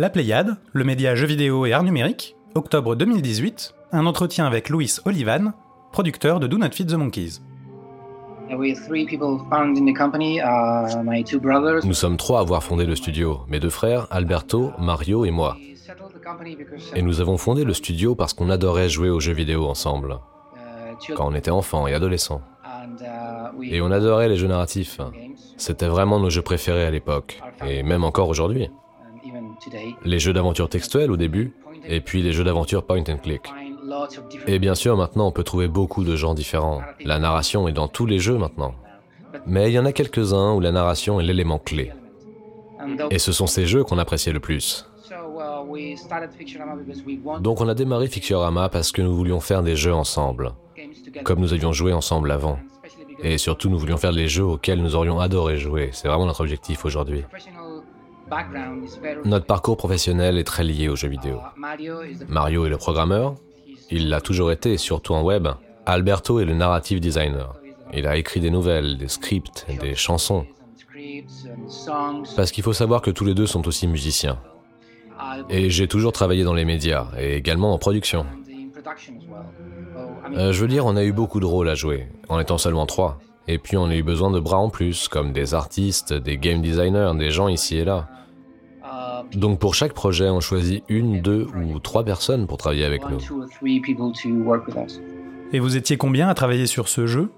La Pléiade, le média jeux vidéo et art numérique, octobre 2018, un entretien avec Louis Olivan, producteur de Do Not Feed the Monkeys. Nous sommes trois à avoir fondé le studio, mes deux frères, Alberto, Mario et moi. Et nous avons fondé le studio parce qu'on adorait jouer aux jeux vidéo ensemble, quand on était enfants et adolescents. Et on adorait les jeux narratifs. C'était vraiment nos jeux préférés à l'époque, et même encore aujourd'hui. Les jeux d'aventure textuels au début, et puis les jeux d'aventure point and click. Et bien sûr, maintenant, on peut trouver beaucoup de genres différents. La narration est dans tous les jeux maintenant. Mais il y en a quelques-uns où la narration est l'élément clé. Et ce sont ces jeux qu'on appréciait le plus. Donc on a démarré Ficturama parce que nous voulions faire des jeux ensemble, comme nous avions joué ensemble avant. Et surtout, nous voulions faire des jeux auxquels nous aurions adoré jouer. C'est vraiment notre objectif aujourd'hui. Notre parcours professionnel est très lié aux jeux vidéo. Mario est le programmeur, il l'a toujours été, surtout en web. Alberto est le narrative designer. Il a écrit des nouvelles, des scripts, des chansons. Parce qu'il faut savoir que tous les deux sont aussi musiciens. Et j'ai toujours travaillé dans les médias et également en production. Euh, je veux dire, on a eu beaucoup de rôles à jouer, en étant seulement trois. Et puis on a eu besoin de bras en plus, comme des artistes, des game designers, des gens ici et là. Donc pour chaque projet, on choisit une, deux ou trois personnes pour travailler avec nous. Et vous étiez combien à travailler sur ce jeu?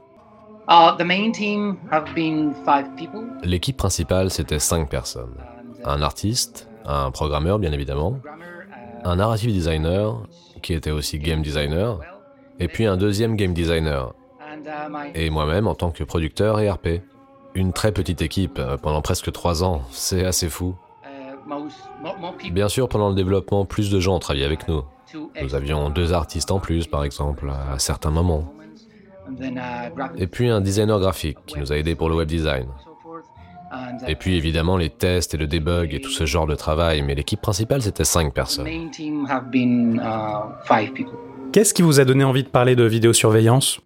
L'équipe principale, c'était cinq personnes. Un artiste, un programmeur bien évidemment, un narrative designer, qui était aussi game designer, et puis un deuxième game designer, et moi-même en tant que producteur et RP. Une très petite équipe euh, pendant presque trois ans, c'est assez fou. Bien sûr, pendant le développement, plus de gens ont travaillé avec nous. Nous avions deux artistes en plus, par exemple, à certains moments. Et puis un designer graphique qui nous a aidés pour le web design. Et puis évidemment les tests et le debug et tout ce genre de travail, mais l'équipe principale c'était cinq personnes. Qu'est-ce qui vous a donné envie de parler de vidéosurveillance?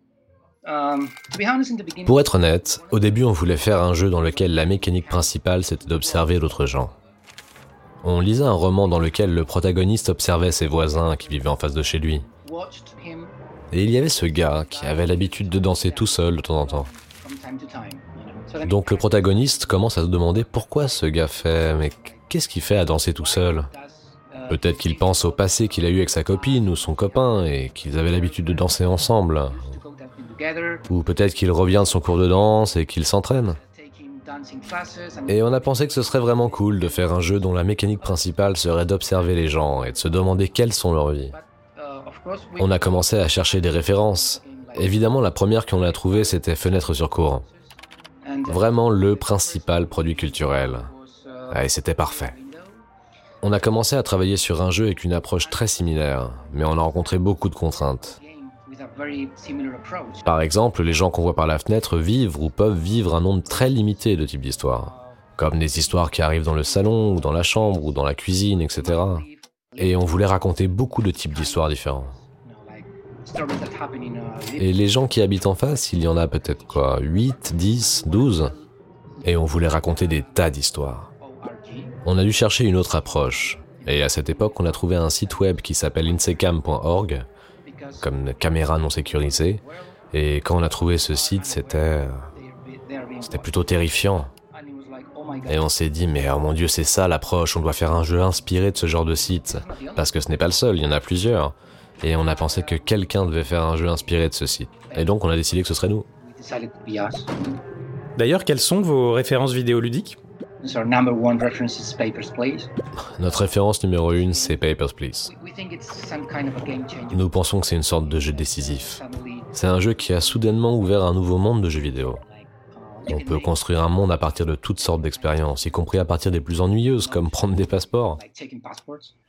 Pour être honnête, au début on voulait faire un jeu dans lequel la mécanique principale c'était d'observer d'autres gens. On lisait un roman dans lequel le protagoniste observait ses voisins qui vivaient en face de chez lui. Et il y avait ce gars qui avait l'habitude de danser tout seul de temps en temps. Donc le protagoniste commence à se demander pourquoi ce gars fait, mais qu'est-ce qu'il fait à danser tout seul? Peut-être qu'il pense au passé qu'il a eu avec sa copine ou son copain et qu'ils avaient l'habitude de danser ensemble. Ou peut-être qu'il revient de son cours de danse et qu'il s'entraîne. Et on a pensé que ce serait vraiment cool de faire un jeu dont la mécanique principale serait d'observer les gens et de se demander quelles sont leurs vies. On a commencé à chercher des références. Évidemment, la première qu'on a trouvée, c'était Fenêtre sur courant. Vraiment le principal produit culturel. Et c'était parfait. On a commencé à travailler sur un jeu avec une approche très similaire, mais on a rencontré beaucoup de contraintes. Par exemple, les gens qu'on voit par la fenêtre vivent ou peuvent vivre un nombre très limité de types d'histoires, comme des histoires qui arrivent dans le salon ou dans la chambre ou dans la cuisine, etc. Et on voulait raconter beaucoup de types d'histoires différents. Et les gens qui habitent en face, il y en a peut-être quoi 8, 10, 12 Et on voulait raconter des tas d'histoires. On a dû chercher une autre approche. Et à cette époque, on a trouvé un site web qui s'appelle insecam.org comme caméra non sécurisée. Et quand on a trouvé ce site, c'était c'était plutôt terrifiant. Et on s'est dit, mais oh mon dieu, c'est ça l'approche, on doit faire un jeu inspiré de ce genre de site. Parce que ce n'est pas le seul, il y en a plusieurs. Et on a pensé que quelqu'un devait faire un jeu inspiré de ce site. Et donc on a décidé que ce serait nous. D'ailleurs, quelles sont vos références vidéoludiques? Notre référence numéro une, c'est Papers, Please. Nous pensons que c'est une sorte de jeu décisif. C'est un jeu qui a soudainement ouvert un nouveau monde de jeux vidéo. On peut construire un monde à partir de toutes sortes d'expériences, y compris à partir des plus ennuyeuses, comme prendre des passeports.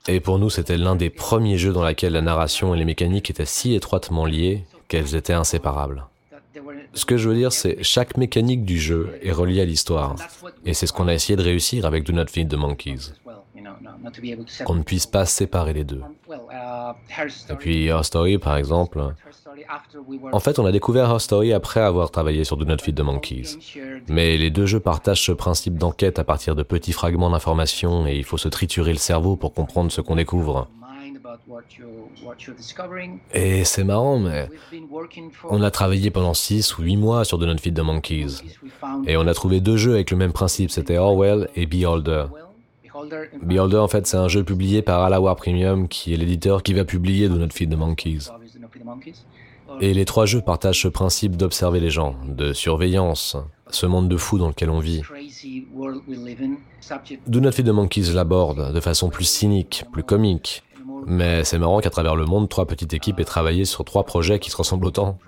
Et pour nous, c'était l'un des premiers jeux dans lequel la narration et les mécaniques étaient si étroitement liées qu'elles étaient inséparables. Ce que je veux dire, c'est chaque mécanique du jeu est reliée à l'histoire. Et c'est ce qu'on a essayé de réussir avec Do Not Feed the Monkeys. Qu'on ne puisse pas séparer les deux. Et puis Her Story, par exemple. En fait, on a découvert Her Story après avoir travaillé sur Do Not Feed the Monkeys. Mais les deux jeux partagent ce principe d'enquête à partir de petits fragments d'informations et il faut se triturer le cerveau pour comprendre ce qu'on découvre. Et c'est marrant, mais on a travaillé pendant 6 ou 8 mois sur The Not Feed the Monkeys. Et on a trouvé deux jeux avec le même principe, c'était Orwell et Beholder. Beholder, en fait, c'est un jeu publié par Alawar Premium, qui est l'éditeur qui va publier Do Not Feed the Monkeys. Et les trois jeux partagent ce principe d'observer les gens, de surveillance, ce monde de fou dans lequel on vit. Do Not Feed the Monkeys l'aborde de façon plus cynique, plus comique, mais c'est marrant qu'à travers le monde, trois petites équipes aient travaillé sur trois projets qui se ressemblent autant.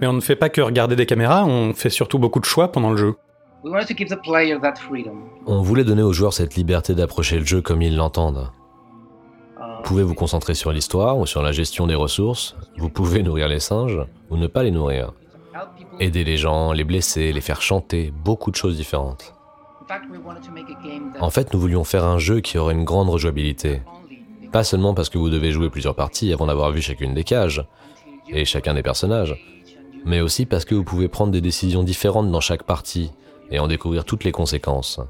Mais on ne fait pas que regarder des caméras, on fait surtout beaucoup de choix pendant le jeu. On voulait donner aux joueurs cette liberté d'approcher le jeu comme ils l'entendent. Vous pouvez vous concentrer sur l'histoire ou sur la gestion des ressources, vous pouvez nourrir les singes ou ne pas les nourrir. Aider les gens, les blesser, les faire chanter, beaucoup de choses différentes. En fait, nous voulions faire un jeu qui aurait une grande rejouabilité. Pas seulement parce que vous devez jouer plusieurs parties avant d'avoir vu chacune des cages et chacun des personnages, mais aussi parce que vous pouvez prendre des décisions différentes dans chaque partie et en découvrir toutes les conséquences.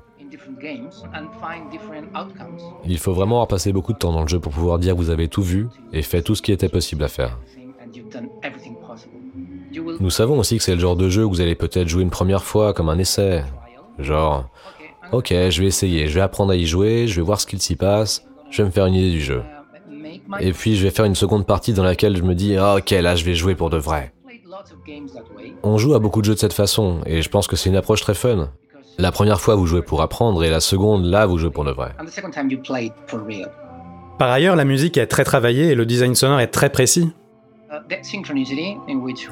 Il faut vraiment avoir passé beaucoup de temps dans le jeu pour pouvoir dire que vous avez tout vu et fait tout ce qui était possible à faire. Nous savons aussi que c'est le genre de jeu où vous allez peut-être jouer une première fois comme un essai, Genre, ok, je vais essayer, je vais apprendre à y jouer, je vais voir ce qu'il s'y passe, je vais me faire une idée du jeu. Et puis je vais faire une seconde partie dans laquelle je me dis, ah, ok, là je vais jouer pour de vrai. On joue à beaucoup de jeux de cette façon, et je pense que c'est une approche très fun. La première fois, vous jouez pour apprendre, et la seconde, là, vous jouez pour de vrai. Par ailleurs, la musique est très travaillée et le design sonore est très précis.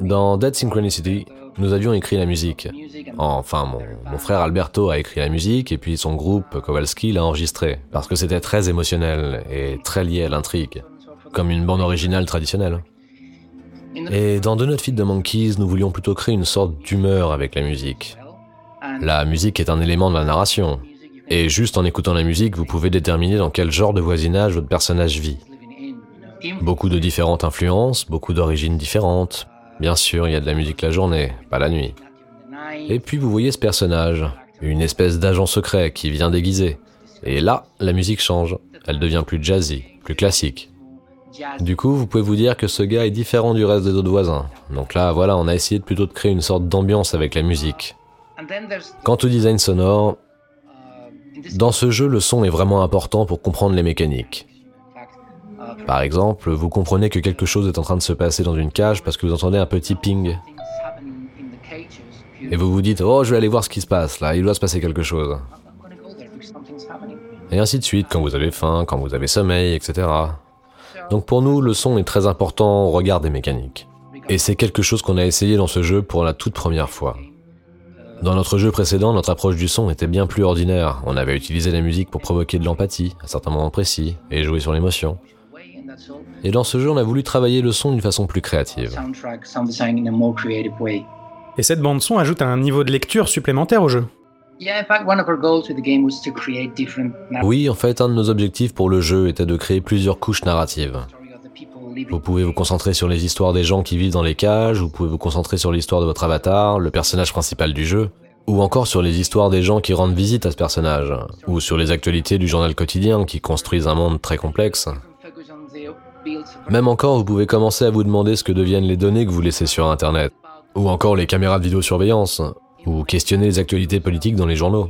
Dans Dead Synchronicity, nous avions écrit la musique. Enfin, mon, frère Alberto a écrit la musique et puis son groupe Kowalski l'a enregistré parce que c'était très émotionnel et très lié à l'intrigue, comme une bande originale traditionnelle. Et dans Not Fit de Monkeys, nous voulions plutôt créer une sorte d'humeur avec la musique. La musique est un élément de la narration, et juste en écoutant la musique, vous pouvez déterminer dans quel genre de voisinage votre personnage vit. Beaucoup de différentes influences, beaucoup d'origines différentes, Bien sûr, il y a de la musique la journée, pas la nuit. Et puis vous voyez ce personnage, une espèce d'agent secret qui vient déguisé. Et là, la musique change. Elle devient plus jazzy, plus classique. Du coup, vous pouvez vous dire que ce gars est différent du reste des autres voisins. Donc là, voilà, on a essayé de plutôt de créer une sorte d'ambiance avec la musique. Quant au design sonore, dans ce jeu, le son est vraiment important pour comprendre les mécaniques. Par exemple, vous comprenez que quelque chose est en train de se passer dans une cage parce que vous entendez un petit ping. Et vous vous dites, oh, je vais aller voir ce qui se passe là, il doit se passer quelque chose. Et ainsi de suite, quand vous avez faim, quand vous avez sommeil, etc. Donc pour nous, le son est très important au regard des mécaniques. Et c'est quelque chose qu'on a essayé dans ce jeu pour la toute première fois. Dans notre jeu précédent, notre approche du son était bien plus ordinaire. On avait utilisé la musique pour provoquer de l'empathie, à certains moments précis, et jouer sur l'émotion. Et dans ce jeu, on a voulu travailler le son d'une façon plus créative. Et cette bande son ajoute un niveau de lecture supplémentaire au jeu. Oui, en fait, un de nos objectifs pour le jeu était de créer plusieurs couches narratives. Vous pouvez vous concentrer sur les histoires des gens qui vivent dans les cages, vous pouvez vous concentrer sur l'histoire de votre avatar, le personnage principal du jeu, ou encore sur les histoires des gens qui rendent visite à ce personnage, ou sur les actualités du journal quotidien qui construisent un monde très complexe. Même encore, vous pouvez commencer à vous demander ce que deviennent les données que vous laissez sur Internet, ou encore les caméras de vidéosurveillance, ou questionner les actualités politiques dans les journaux.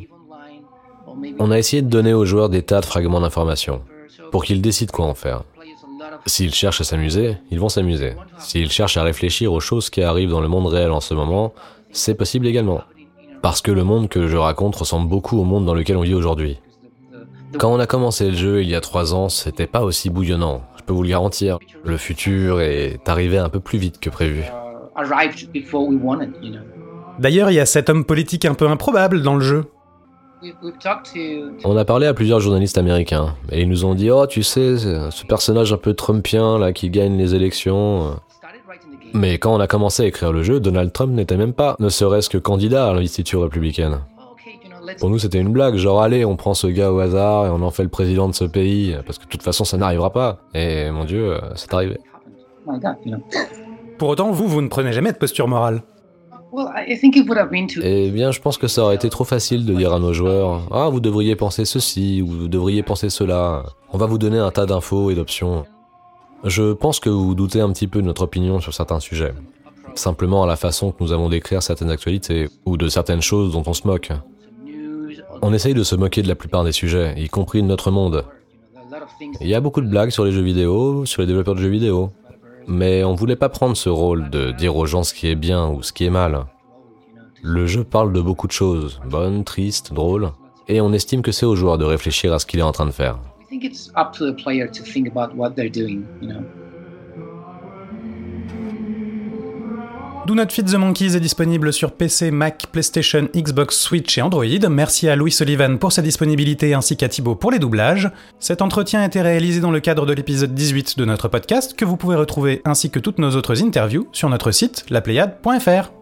On a essayé de donner aux joueurs des tas de fragments d'informations, pour qu'ils décident quoi en faire. S'ils cherchent à s'amuser, ils vont s'amuser. S'ils cherchent à réfléchir aux choses qui arrivent dans le monde réel en ce moment, c'est possible également. Parce que le monde que je raconte ressemble beaucoup au monde dans lequel on vit aujourd'hui. Quand on a commencé le jeu il y a trois ans, c'était pas aussi bouillonnant, je peux vous le garantir. Le futur est arrivé un peu plus vite que prévu. D'ailleurs, il y a cet homme politique un peu improbable dans le jeu. On a parlé à plusieurs journalistes américains et ils nous ont dit Oh, tu sais, ce personnage un peu trumpien là qui gagne les élections. Mais quand on a commencé à écrire le jeu, Donald Trump n'était même pas, ne serait-ce que candidat à l'investiture républicaine. Pour nous, c'était une blague, genre allez, on prend ce gars au hasard et on en fait le président de ce pays, parce que de toute façon, ça n'arrivera pas. Et mon Dieu, c'est arrivé. Pour autant, vous, vous ne prenez jamais de posture morale. Eh bien, je pense que ça aurait été trop facile de dire à nos joueurs Ah, vous devriez penser ceci, ou vous devriez penser cela. On va vous donner un tas d'infos et d'options. Je pense que vous doutez un petit peu de notre opinion sur certains sujets. Simplement à la façon que nous avons d'écrire certaines actualités, ou de certaines choses dont on se moque. On essaye de se moquer de la plupart des sujets, y compris de notre monde. Il y a beaucoup de blagues sur les jeux vidéo, sur les développeurs de jeux vidéo. Mais on voulait pas prendre ce rôle de dire aux gens ce qui est bien ou ce qui est mal. Le jeu parle de beaucoup de choses, bonnes, tristes, drôles, et on estime que c'est aux joueurs de réfléchir à ce qu'il est en train de faire. Do Not Feed the Monkeys est disponible sur PC, Mac, PlayStation, Xbox, Switch et Android. Merci à Louis Sullivan pour sa disponibilité ainsi qu'à Thibaut pour les doublages. Cet entretien a été réalisé dans le cadre de l'épisode 18 de notre podcast que vous pouvez retrouver ainsi que toutes nos autres interviews sur notre site lapléiade.fr.